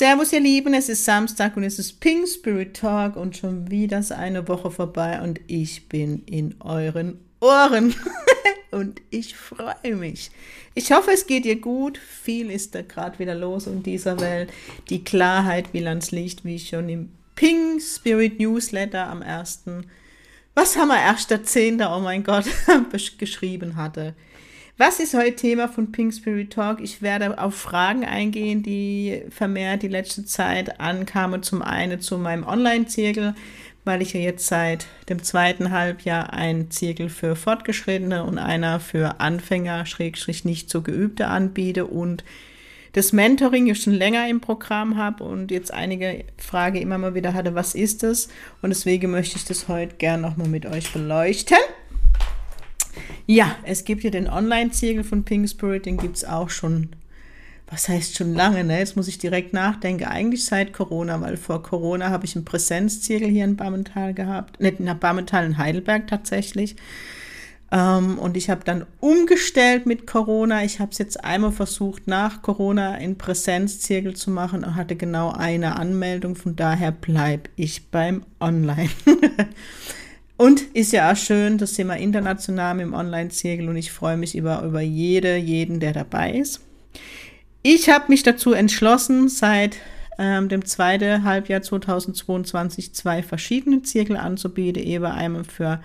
Servus ihr Lieben, es ist Samstag und es ist Pink Spirit Talk und schon wieder ist eine Woche vorbei und ich bin in euren Ohren und ich freue mich. Ich hoffe, es geht dir gut. Viel ist da gerade wieder los in dieser Welt. Die Klarheit wie ans Licht, wie ich schon im Pink Spirit Newsletter am ersten, was haben wir, 1.10., oh mein Gott, geschrieben hatte. Was ist heute Thema von Pink Spirit Talk? Ich werde auf Fragen eingehen, die vermehrt die letzte Zeit ankamen. Zum einen zu meinem Online-Zirkel, weil ich ja jetzt seit dem zweiten Halbjahr einen Zirkel für Fortgeschrittene und einer für Anfänger, Schrägstrich nicht so geübte anbiete und das Mentoring ja schon länger im Programm habe und jetzt einige Frage immer mal wieder hatte, was ist das? Und deswegen möchte ich das heute gerne nochmal mit euch beleuchten. Ja, es gibt ja den Online-Ziegel von Pink Spirit, den gibt es auch schon, was heißt schon lange, ne? Jetzt muss ich direkt nachdenken, eigentlich seit Corona, weil vor Corona habe ich einen Präsenzziegel hier in Bammental gehabt, nicht in Bammental, in Heidelberg tatsächlich. Ähm, und ich habe dann umgestellt mit Corona. Ich habe es jetzt einmal versucht, nach Corona in Präsenzzirkel zu machen und hatte genau eine Anmeldung. Von daher bleibe ich beim Online. Und ist ja auch schön, das wir international im Online-Zirkel und ich freue mich über, über jede, jeden, der dabei ist. Ich habe mich dazu entschlossen, seit ähm, dem zweiten Halbjahr 2022 zwei verschiedene Zirkel anzubieten, eben einmal für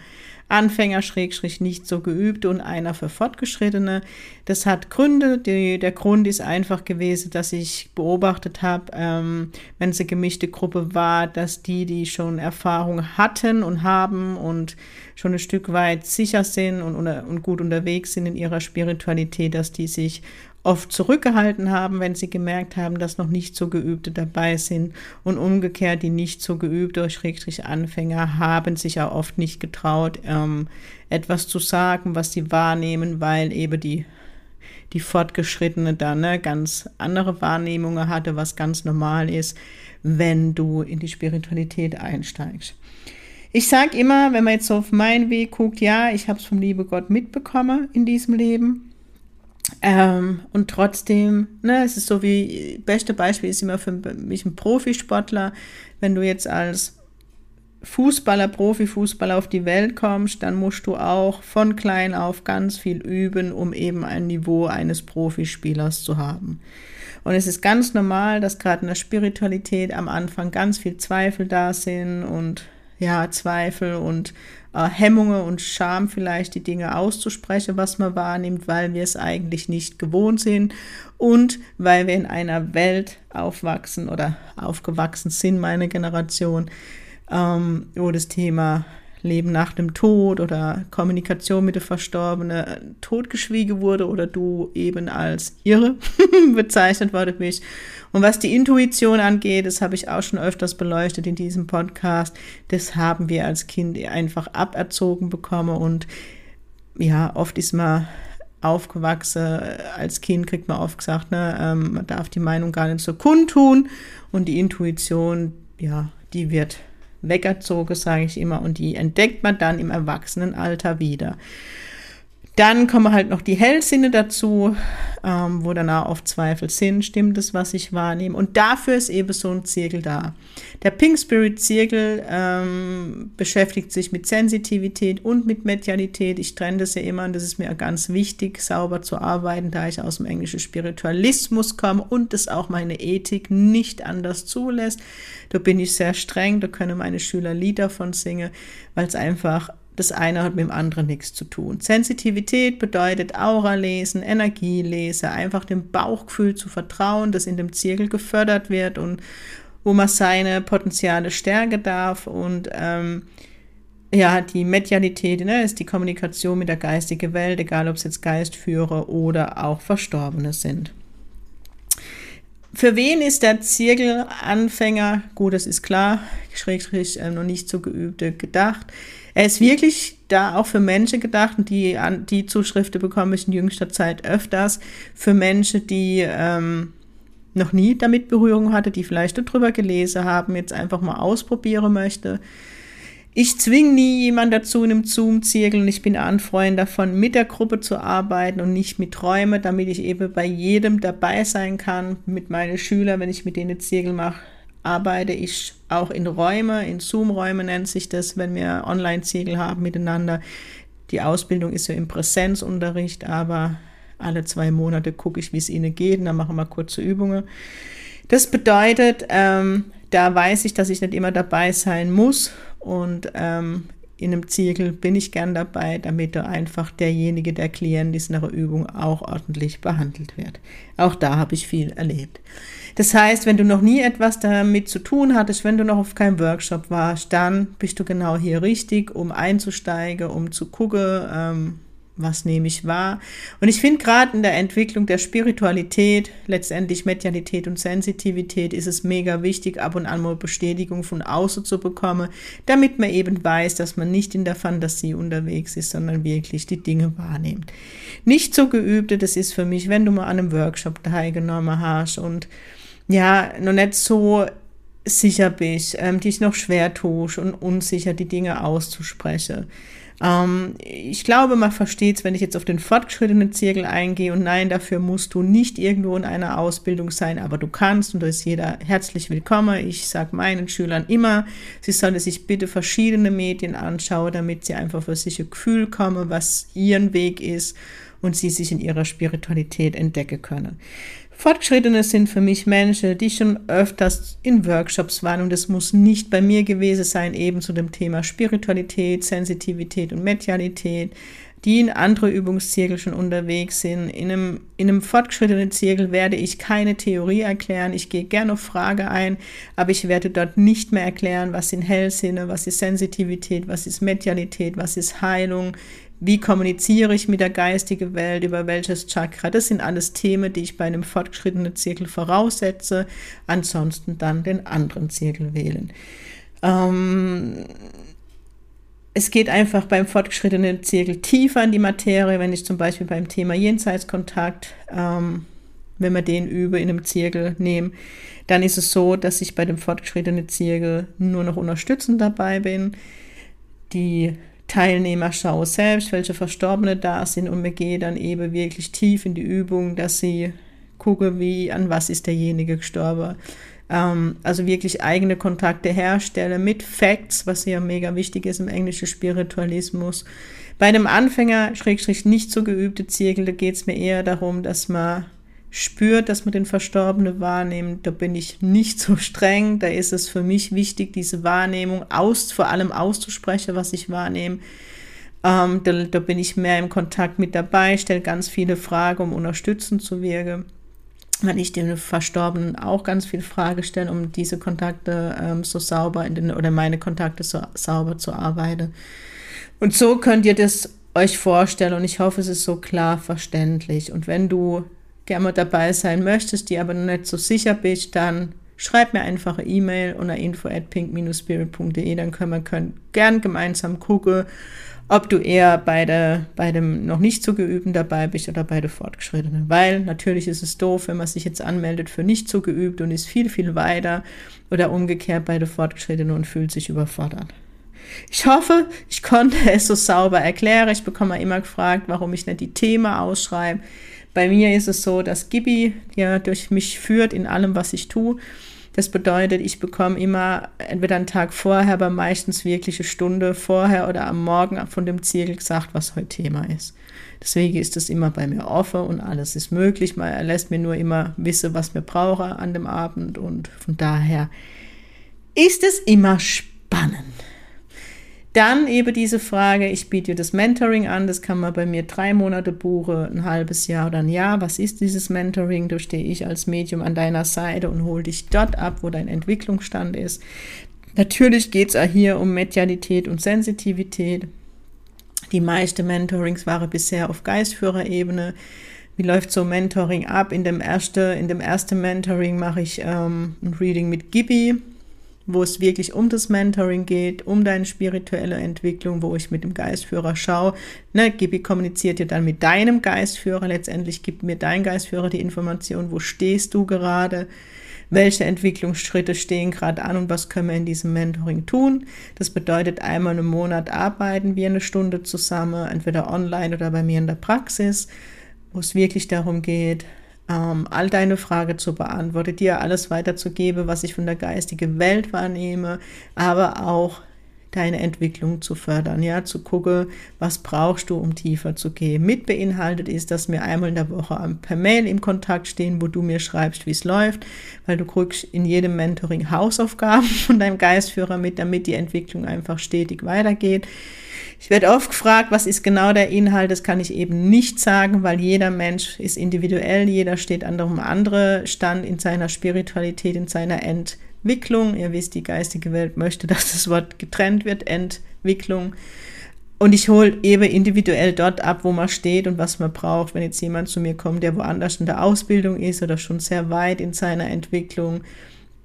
Anfänger, Schrägstrich nicht so geübt und einer für Fortgeschrittene. Das hat Gründe. Die, der Grund ist einfach gewesen, dass ich beobachtet habe, ähm, wenn es eine gemischte Gruppe war, dass die, die schon Erfahrung hatten und haben und schon ein Stück weit sicher sind und, und gut unterwegs sind in ihrer Spiritualität, dass die sich oft zurückgehalten haben, wenn sie gemerkt haben, dass noch nicht so Geübte dabei sind. Und umgekehrt, die nicht so Geübte, Schrägstrich Anfänger, haben sich auch oft nicht getraut, ähm, etwas zu sagen, was sie wahrnehmen, weil eben die, die Fortgeschrittene dann ne, ganz andere Wahrnehmungen hatte, was ganz normal ist, wenn du in die Spiritualität einsteigst. Ich sage immer, wenn man jetzt so auf meinen Weg guckt, ja, ich habe es vom liebe Gott mitbekommen in diesem Leben. Ähm, und trotzdem, ne, es ist so wie, beste Beispiel ist immer für mich ein Profisportler. Wenn du jetzt als Fußballer, Profifußballer auf die Welt kommst, dann musst du auch von klein auf ganz viel üben, um eben ein Niveau eines Profispielers zu haben. Und es ist ganz normal, dass gerade in der Spiritualität am Anfang ganz viel Zweifel da sind und ja, Zweifel und äh, Hemmungen und Scham vielleicht die Dinge auszusprechen, was man wahrnimmt, weil wir es eigentlich nicht gewohnt sind und weil wir in einer Welt aufwachsen oder aufgewachsen sind, meine Generation, ähm, wo das Thema Leben nach dem Tod oder Kommunikation mit der Verstorbenen totgeschwiegen wurde oder du eben als irre bezeichnet worden bist. Und was die Intuition angeht, das habe ich auch schon öfters beleuchtet in diesem Podcast, das haben wir als Kind einfach aberzogen bekommen und ja, oft ist man aufgewachsen, als Kind kriegt man oft gesagt, ne, ähm, man darf die Meinung gar nicht so kundtun und die Intuition, ja, die wird wegerzogen, sage ich immer, und die entdeckt man dann im Erwachsenenalter wieder. Dann kommen halt noch die Hellsinne dazu, ähm, wo danach oft Zweifel sind, stimmt es, was ich wahrnehme. Und dafür ist eben so ein Zirkel da. Der Pink Spirit Zirkel ähm, beschäftigt sich mit Sensitivität und mit Medialität. Ich trenne das ja immer und das ist mir ganz wichtig, sauber zu arbeiten, da ich aus dem englischen Spiritualismus komme und das auch meine Ethik nicht anders zulässt. Da bin ich sehr streng, da können meine Schüler Lieder von singen, weil es einfach das eine hat mit dem anderen nichts zu tun. Sensitivität bedeutet Aura lesen, Energie lesen, einfach dem Bauchgefühl zu vertrauen, das in dem Zirkel gefördert wird und wo man seine Potenziale stärken darf und ähm, ja, die Medialität ne, ist die Kommunikation mit der geistigen Welt, egal ob es jetzt Geistführer oder auch Verstorbene sind. Für wen ist der Zirkelanfänger, gut, das ist klar, schrägstrich äh, noch nicht so geübte, gedacht. Er ist wirklich da auch für Menschen gedacht und die, die Zuschriften bekomme ich in jüngster Zeit öfters, für Menschen, die ähm, noch nie damit Berührung hatte, die vielleicht darüber gelesen haben, jetzt einfach mal ausprobieren möchte. Ich zwinge nie jemanden dazu in einem Zoom-Zirkel und ich bin ein Freund davon, mit der Gruppe zu arbeiten und nicht mit Träumen, damit ich eben bei jedem dabei sein kann. Mit meinen Schülern, wenn ich mit denen Zirkel mache, arbeite ich auch in Räume, in Zoom-Räume nennt sich das, wenn wir Online-Zirkel haben miteinander. Die Ausbildung ist ja im Präsenzunterricht, aber alle zwei Monate gucke ich, wie es ihnen geht und dann machen wir kurze Übungen. Das bedeutet, ähm, da weiß ich, dass ich nicht immer dabei sein muss und ähm, in einem Zirkel bin ich gern dabei, damit einfach derjenige, der Klient ist, nach der Übung auch ordentlich behandelt wird. Auch da habe ich viel erlebt. Das heißt, wenn du noch nie etwas damit zu tun hattest, wenn du noch auf keinem Workshop warst, dann bist du genau hier richtig, um einzusteigen, um zu gucken, ähm, was nehme ich wahr. Und ich finde gerade in der Entwicklung der Spiritualität, letztendlich Medialität und Sensitivität, ist es mega wichtig, ab und an mal Bestätigung von außen zu bekommen, damit man eben weiß, dass man nicht in der Fantasie unterwegs ist, sondern wirklich die Dinge wahrnimmt. Nicht so geübte, das ist für mich, wenn du mal an einem Workshop teilgenommen hast und ja, noch nicht so sicher bist, ähm, dich noch schwer tust und unsicher die Dinge auszusprechen ähm, ich glaube, man versteht es, wenn ich jetzt auf den fortgeschrittenen Zirkel eingehe und nein, dafür musst du nicht irgendwo in einer Ausbildung sein, aber du kannst und da ist jeder herzlich willkommen. Ich sage meinen Schülern immer, sie sollen sich bitte verschiedene Medien anschauen, damit sie einfach für sich ein Gefühl kommen, was ihren Weg ist und sie sich in ihrer Spiritualität entdecken können. Fortgeschrittene sind für mich Menschen, die schon öfters in Workshops waren und es muss nicht bei mir gewesen sein, eben zu dem Thema Spiritualität, Sensitivität und Medialität, die in andere Übungszirkel schon unterwegs sind. In einem, in einem fortgeschrittenen Zirkel werde ich keine Theorie erklären. Ich gehe gerne auf Frage ein, aber ich werde dort nicht mehr erklären, was sind Hellsinne, was ist Sensitivität, was ist Medialität, was ist Heilung, wie kommuniziere ich mit der geistigen Welt, über welches Chakra. Das sind alles Themen, die ich bei einem fortgeschrittenen Zirkel voraussetze. Ansonsten dann den anderen Zirkel wählen. Ähm, es geht einfach beim fortgeschrittenen Zirkel tiefer in die Materie, wenn ich zum Beispiel beim Thema Jenseitskontakt, ähm, wenn wir den über in einem Zirkel nehmen, dann ist es so, dass ich bei dem fortgeschrittenen Zirkel nur noch unterstützend dabei bin. Die Teilnehmer schaue selbst, welche Verstorbene da sind und mir gehe dann eben wirklich tief in die Übung, dass sie gucke, wie, an was ist derjenige gestorben. Ähm, also wirklich eigene Kontakte herstelle mit Facts, was ja mega wichtig ist im englischen Spiritualismus. Bei einem Anfänger, Schrägstrich nicht so geübte Zirkel, da geht es mir eher darum, dass man spürt, dass man den Verstorbenen wahrnimmt, da bin ich nicht so streng. Da ist es für mich wichtig, diese Wahrnehmung aus, vor allem auszusprechen, was ich wahrnehme. Ähm, da, da, bin ich mehr im Kontakt mit dabei, stelle ganz viele Fragen, um unterstützend zu wirken. Wenn ich den Verstorbenen auch ganz viele Fragen stelle, um diese Kontakte ähm, so sauber den, oder meine Kontakte so sauber zu arbeiten. Und so könnt ihr das euch vorstellen und ich hoffe, es ist so klar verständlich. Und wenn du gerne dabei sein möchtest, die aber noch nicht so sicher bist, dann schreib mir einfach eine E-Mail unter info at pink-spirit.de, dann können wir können gern gemeinsam gucken, ob du eher bei, der, bei dem noch nicht so geübten dabei bist oder bei der Fortgeschrittenen. Weil natürlich ist es doof, wenn man sich jetzt anmeldet für nicht so geübt und ist viel, viel weiter oder umgekehrt bei der Fortgeschrittenen und fühlt sich überfordert. Ich hoffe, ich konnte es so sauber erklären. Ich bekomme immer gefragt, warum ich nicht die Themen ausschreibe. Bei mir ist es so, dass Gibi ja durch mich führt in allem, was ich tue. Das bedeutet, ich bekomme immer entweder einen Tag vorher, aber meistens wirklich eine Stunde vorher oder am Morgen von dem Ziel gesagt, was heute Thema ist. Deswegen ist es immer bei mir offen und alles ist möglich. Man lässt mir nur immer wissen, was wir brauchen an dem Abend und von daher ist es immer spannend. Dann eben diese Frage, ich biete dir das Mentoring an, das kann man bei mir drei Monate buchen, ein halbes Jahr oder ein Jahr. Was ist dieses Mentoring? Da stehe ich als Medium an deiner Seite und hole dich dort ab, wo dein Entwicklungsstand ist. Natürlich geht es auch hier um Medialität und Sensitivität. Die meisten Mentorings waren bisher auf Geistführerebene. wie läuft so Mentoring ab? In dem, erste, in dem ersten Mentoring mache ich ähm, ein Reading mit Gibi, wo es wirklich um das Mentoring geht, um deine spirituelle Entwicklung, wo ich mit dem Geistführer schaue. Ne, Gibi kommuniziert ja dann mit deinem Geistführer. Letztendlich gibt mir dein Geistführer die Information, wo stehst du gerade, welche Entwicklungsschritte stehen gerade an und was können wir in diesem Mentoring tun. Das bedeutet, einmal im Monat arbeiten wir eine Stunde zusammen, entweder online oder bei mir in der Praxis wo es wirklich darum geht, ähm, all deine Fragen zu beantworten, dir alles weiterzugeben, was ich von der geistigen Welt wahrnehme, aber auch deine Entwicklung zu fördern, ja, zu gucken, was brauchst du, um tiefer zu gehen. Mit beinhaltet ist, dass wir einmal in der Woche per Mail im Kontakt stehen, wo du mir schreibst, wie es läuft, weil du kriegst in jedem Mentoring Hausaufgaben von deinem Geistführer mit, damit die Entwicklung einfach stetig weitergeht. Ich werde oft gefragt, was ist genau der Inhalt? Das kann ich eben nicht sagen, weil jeder Mensch ist individuell, jeder steht an einem anderen Stand in seiner Spiritualität, in seiner Entwicklung. Ihr wisst, die geistige Welt möchte, dass das Wort getrennt wird, Entwicklung. Und ich hole eben individuell dort ab, wo man steht und was man braucht. Wenn jetzt jemand zu mir kommt, der woanders in der Ausbildung ist oder schon sehr weit in seiner Entwicklung,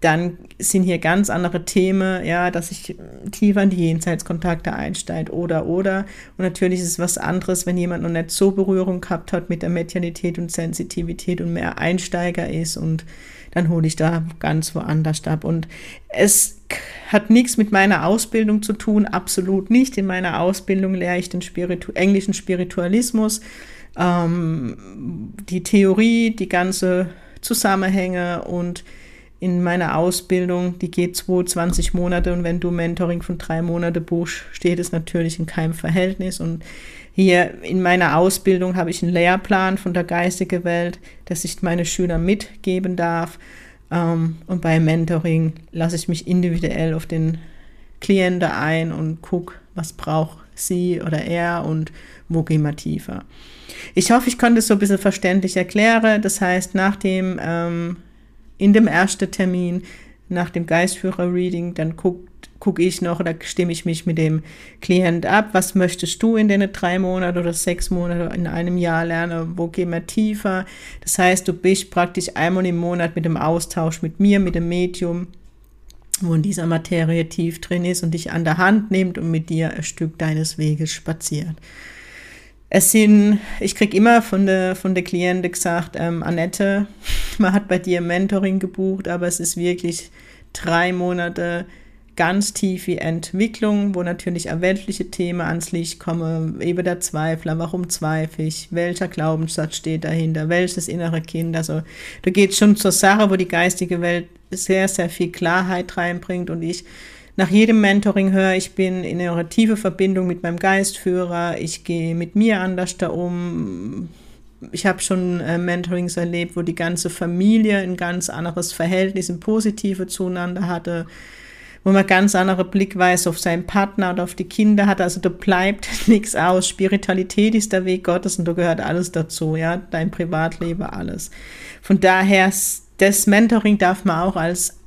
dann sind hier ganz andere Themen, ja, dass ich tiefer in die Jenseitskontakte einsteige oder, oder. Und natürlich ist es was anderes, wenn jemand noch nicht so Berührung gehabt hat mit der Medialität und Sensitivität und mehr Einsteiger ist und dann hole ich da ganz woanders ab. Und es hat nichts mit meiner Ausbildung zu tun, absolut nicht. In meiner Ausbildung lehre ich den Spiritu englischen Spiritualismus, ähm, die Theorie, die ganze Zusammenhänge und in meiner Ausbildung, die geht 22 Monate und wenn du Mentoring von drei Monate buchst, steht es natürlich in keinem Verhältnis. Und hier in meiner Ausbildung habe ich einen Lehrplan von der geistigen Welt, dass ich meine Schüler mitgeben darf. Ähm, und bei Mentoring lasse ich mich individuell auf den Klienten ein und gucke, was braucht sie oder er und wo gehen wir tiefer. Ich hoffe, ich konnte es so ein bisschen verständlich erklären. Das heißt, nach dem ähm, in dem ersten Termin nach dem Geistführer-Reading, dann gucke guck ich noch oder stimme ich mich mit dem Klient ab, was möchtest du in den drei Monaten oder sechs Monaten in einem Jahr lernen, wo gehen wir tiefer. Das heißt, du bist praktisch einmal im Monat mit dem Austausch mit mir, mit dem Medium, wo in dieser Materie tief drin ist und dich an der Hand nimmt und mit dir ein Stück deines Weges spaziert. Es sind, ich krieg immer von der, von der Klientin gesagt, ähm, Annette, man hat bei dir Mentoring gebucht, aber es ist wirklich drei Monate ganz tiefe Entwicklung, wo natürlich auch weltliche Themen ans Licht kommen, eben der Zweifler, warum zweifle ich, welcher Glaubenssatz steht dahinter, welches innere Kind, also da geht schon zur Sache, wo die geistige Welt sehr, sehr viel Klarheit reinbringt und ich nach jedem Mentoring höre, ich bin in einer tiefe Verbindung mit meinem Geistführer, ich gehe mit mir anders da um. Ich habe schon äh, Mentorings erlebt, wo die ganze Familie ein ganz anderes Verhältnis im Positive zueinander hatte, wo man ganz andere Blickweise auf seinen Partner und auf die Kinder hat. Also da bleibt nichts aus. Spiritualität ist der Weg Gottes und da gehört alles dazu, ja, dein Privatleben, alles. Von daher, das Mentoring darf man auch als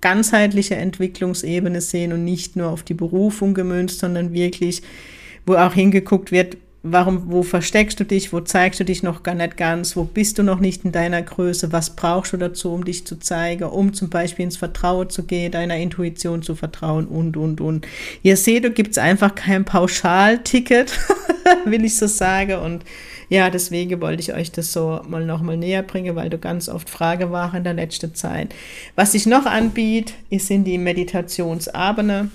ganzheitliche Entwicklungsebene sehen und nicht nur auf die Berufung gemünzt, sondern wirklich, wo auch hingeguckt wird, warum, wo versteckst du dich, wo zeigst du dich noch gar nicht ganz, wo bist du noch nicht in deiner Größe, was brauchst du dazu, um dich zu zeigen, um zum Beispiel ins Vertrauen zu gehen, deiner Intuition zu vertrauen und, und, und. Ihr seht, da gibt es einfach kein Pauschalticket, will ich so sagen und ja, deswegen wollte ich euch das so mal nochmal näher bringen, weil du ganz oft Frage war in der letzten Zeit. Was ich noch anbiete, sind die Meditationsabende.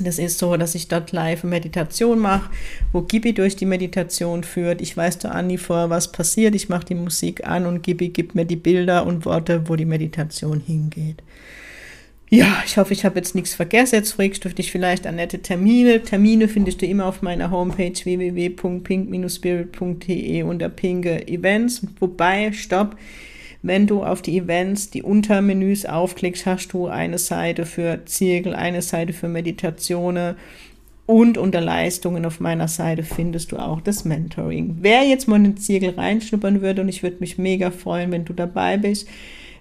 Das ist so, dass ich dort live Meditation mache, wo Gibi durch die Meditation führt. Ich weiß da Anni vor, was passiert. Ich mache die Musik an und Gibi gibt mir die Bilder und Worte, wo die Meditation hingeht. Ja, ich hoffe, ich habe jetzt nichts vergessen. Jetzt fragst du dich vielleicht an nette Termine. Termine findest du immer auf meiner Homepage www.pink-spirit.de unter Pinke Events. Wobei, stopp, wenn du auf die Events, die Untermenüs aufklickst, hast du eine Seite für Zirkel, eine Seite für Meditationen und unter Leistungen auf meiner Seite findest du auch das Mentoring. Wer jetzt mal in den Zirkel reinschnuppern würde und ich würde mich mega freuen, wenn du dabei bist,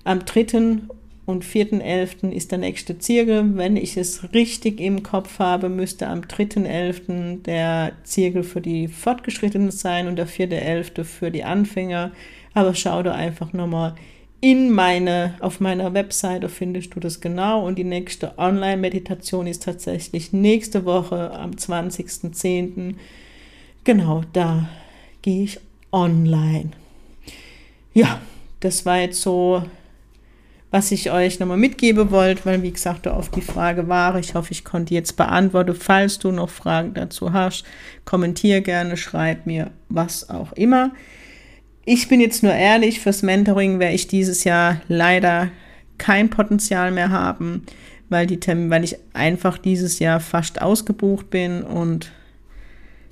am 3 und 4.11. ist der nächste Zirkel. Wenn ich es richtig im Kopf habe, müsste am 3.11. der Zirkel für die Fortgeschrittenen sein und der 4.11. für die Anfänger. Aber schau da einfach nochmal in meine, auf meiner Webseite findest du das genau. Und die nächste Online-Meditation ist tatsächlich nächste Woche am 20.10. Genau, da gehe ich online. Ja, das war jetzt so was ich euch nochmal mitgeben wollte, weil wie gesagt, da oft die Frage war. Ich hoffe, ich konnte jetzt beantworten. Falls du noch Fragen dazu hast, kommentier gerne, schreib mir was auch immer. Ich bin jetzt nur ehrlich, fürs Mentoring werde ich dieses Jahr leider kein Potenzial mehr haben, weil, die, weil ich einfach dieses Jahr fast ausgebucht bin und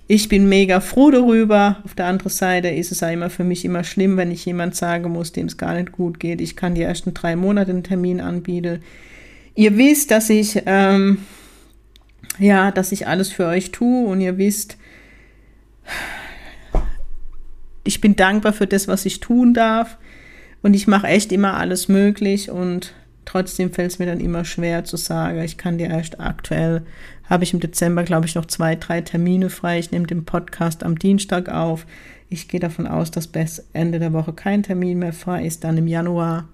ich bin mega froh darüber. Auf der anderen Seite ist es ja immer für mich immer schlimm, wenn ich jemand sagen muss, dem es gar nicht gut geht. Ich kann die ersten drei Monate einen Termin anbieten. Ihr wisst, dass ich, ähm, ja, dass ich alles für euch tue und ihr wisst, ich bin dankbar für das, was ich tun darf und ich mache echt immer alles möglich und Trotzdem fällt es mir dann immer schwer zu sagen, ich kann dir erst aktuell, habe ich im Dezember, glaube ich, noch zwei, drei Termine frei. Ich nehme den Podcast am Dienstag auf. Ich gehe davon aus, dass bis Ende der Woche kein Termin mehr frei ist, dann im Januar.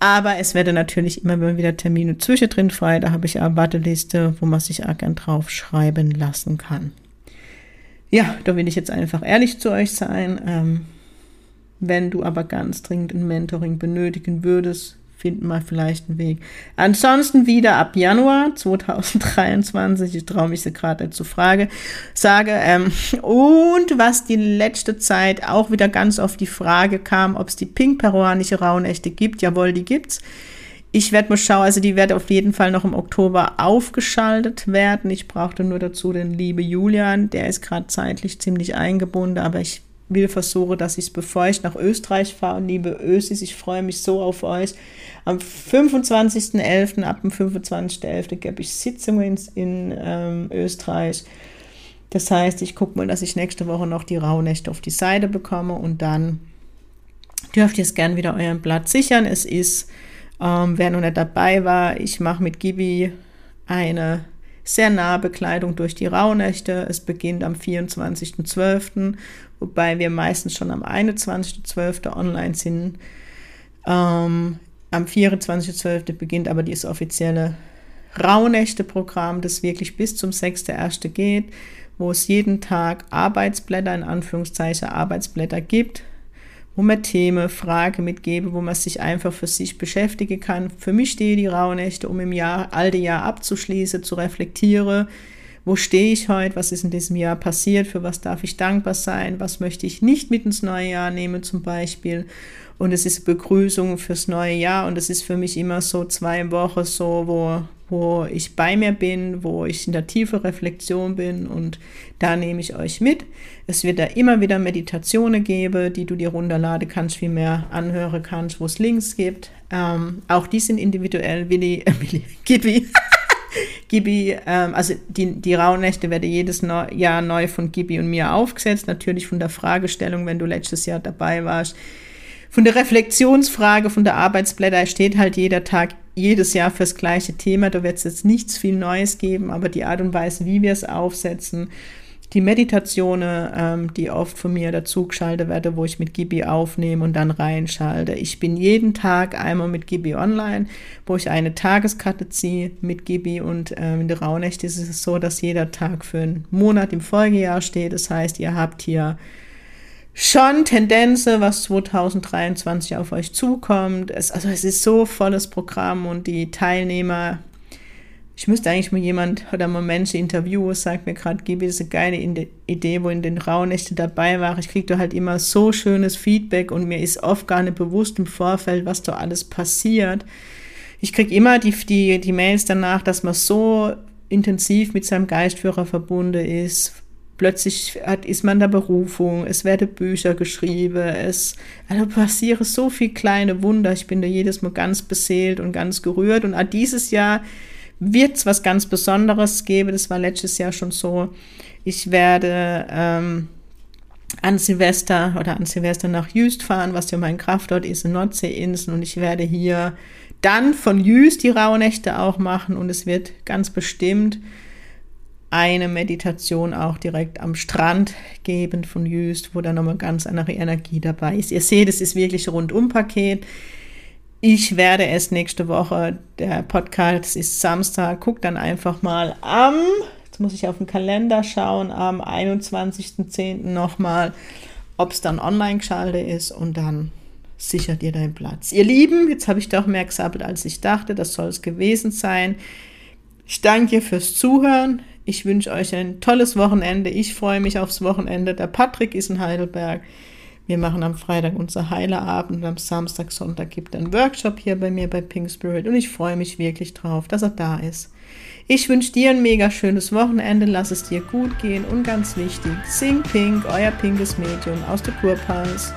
Aber es werde natürlich immer wieder Termine zwischendrin frei. Da habe ich eine Warteliste, wo man sich auch gern drauf schreiben lassen kann. Ja, da will ich jetzt einfach ehrlich zu euch sein. Ähm, wenn du aber ganz dringend ein Mentoring benötigen würdest, finden wir vielleicht einen Weg. Ansonsten wieder ab Januar 2023, ich traue mich gerade zu Frage, sage, ähm, und was die letzte Zeit auch wieder ganz oft die Frage kam, ob es die pink-peruanische Rauhnächte gibt. Jawohl, die gibt's. Ich werde mal schauen, also die wird auf jeden Fall noch im Oktober aufgeschaltet werden. Ich brauchte nur dazu den liebe Julian, der ist gerade zeitlich ziemlich eingebunden, aber ich will versuchen, dass ich es, bevor ich nach Österreich fahre, liebe Ösis, ich freue mich so auf euch. Am 25.11., ab dem 25.11. gebe ich Sitzungen in ähm, Österreich. Das heißt, ich gucke mal, dass ich nächste Woche noch die Rauhnächte auf die Seite bekomme und dann dürft ihr es gern wieder euren Platz sichern. Es ist, ähm, wer noch nicht dabei war, ich mache mit Gibi eine sehr nahe Bekleidung durch die Rauhnächte. Es beginnt am 24.12., wobei wir meistens schon am 21.12. online sind. Ähm, am 24.12. beginnt aber dieses offizielle Rauhnächte-Programm, das wirklich bis zum 6.1. geht, wo es jeden Tag Arbeitsblätter, in Anführungszeichen Arbeitsblätter gibt, wo man Themen, Frage mitgebe, wo man sich einfach für sich beschäftigen kann. Für mich stehe die Rauhnächte, um im Jahr, alte Jahr abzuschließen, zu reflektieren. Wo stehe ich heute? Was ist in diesem Jahr passiert? Für was darf ich dankbar sein? Was möchte ich nicht mit ins neue Jahr nehmen zum Beispiel? Und es ist Begrüßung fürs neue Jahr und es ist für mich immer so zwei Wochen so, wo, wo ich bei mir bin, wo ich in der tiefen Reflexion bin und da nehme ich euch mit. Es wird da immer wieder Meditationen geben, die du dir runterladen kannst, viel mehr anhören kannst, wo es Links gibt. Ähm, auch die sind individuell. Willi, äh, Willi, Gibi. Gibi, ähm, also die, die Rauhnächte werden jedes Neu Jahr neu von Gibi und mir aufgesetzt. Natürlich von der Fragestellung, wenn du letztes Jahr dabei warst von der Reflexionsfrage, von der Arbeitsblätter steht halt jeder Tag, jedes Jahr fürs gleiche Thema. Da wird es jetzt nichts viel Neues geben, aber die Art und Weise, wie wir es aufsetzen, die Meditationen, ähm, die oft von mir dazu geschaltet werden, wo ich mit Gibi aufnehme und dann reinschalte. Ich bin jeden Tag einmal mit Gibi online, wo ich eine Tageskarte ziehe mit Gibi und ähm, in der Rauhnächte ist es so, dass jeder Tag für einen Monat im Folgejahr steht. Das heißt, ihr habt hier schon Tendenzen, was 2023 auf euch zukommt. Es, also es ist so volles Programm und die Teilnehmer, ich müsste eigentlich mal jemand oder mal Menschen interviewen, sagt mir gerade, gib diese geile Idee, wo in den Rauhnächten dabei war. Ich kriege da halt immer so schönes Feedback und mir ist oft gar nicht bewusst im Vorfeld, was da alles passiert. Ich kriege immer die, die, die Mails danach, dass man so intensiv mit seinem Geistführer verbunden ist, plötzlich hat, ist man der Berufung, es werden Bücher geschrieben, es also passieren so viele kleine Wunder. Ich bin da jedes Mal ganz beseelt und ganz gerührt. Und dieses Jahr wird es was ganz Besonderes geben. Das war letztes Jahr schon so. Ich werde ähm, an Silvester oder an Silvester nach Jüst fahren, was ja mein Kraftort ist, in Nordseeinseln. Und ich werde hier dann von Jüst die Rauhnächte auch machen und es wird ganz bestimmt eine Meditation auch direkt am Strand geben von Jüst, wo dann nochmal ganz andere Energie dabei ist. Ihr seht, es ist wirklich Rundum-Paket. Ich werde es nächste Woche, der Podcast ist Samstag, guck dann einfach mal am, jetzt muss ich auf den Kalender schauen, am 21.10. nochmal, ob es dann online geschaltet ist und dann sichert ihr deinen Platz. Ihr Lieben, jetzt habe ich doch mehr gesabbelt, als ich dachte. Das soll es gewesen sein. Ich danke fürs Zuhören. Ich wünsche euch ein tolles Wochenende. Ich freue mich aufs Wochenende. Der Patrick ist in Heidelberg. Wir machen am Freitag unser Heilerabend und am Samstag, Sonntag gibt es einen Workshop hier bei mir bei Pink Spirit und ich freue mich wirklich drauf, dass er da ist. Ich wünsche dir ein mega schönes Wochenende, lass es dir gut gehen und ganz wichtig, sing Pink, euer pinkes Medium aus der Kurpals.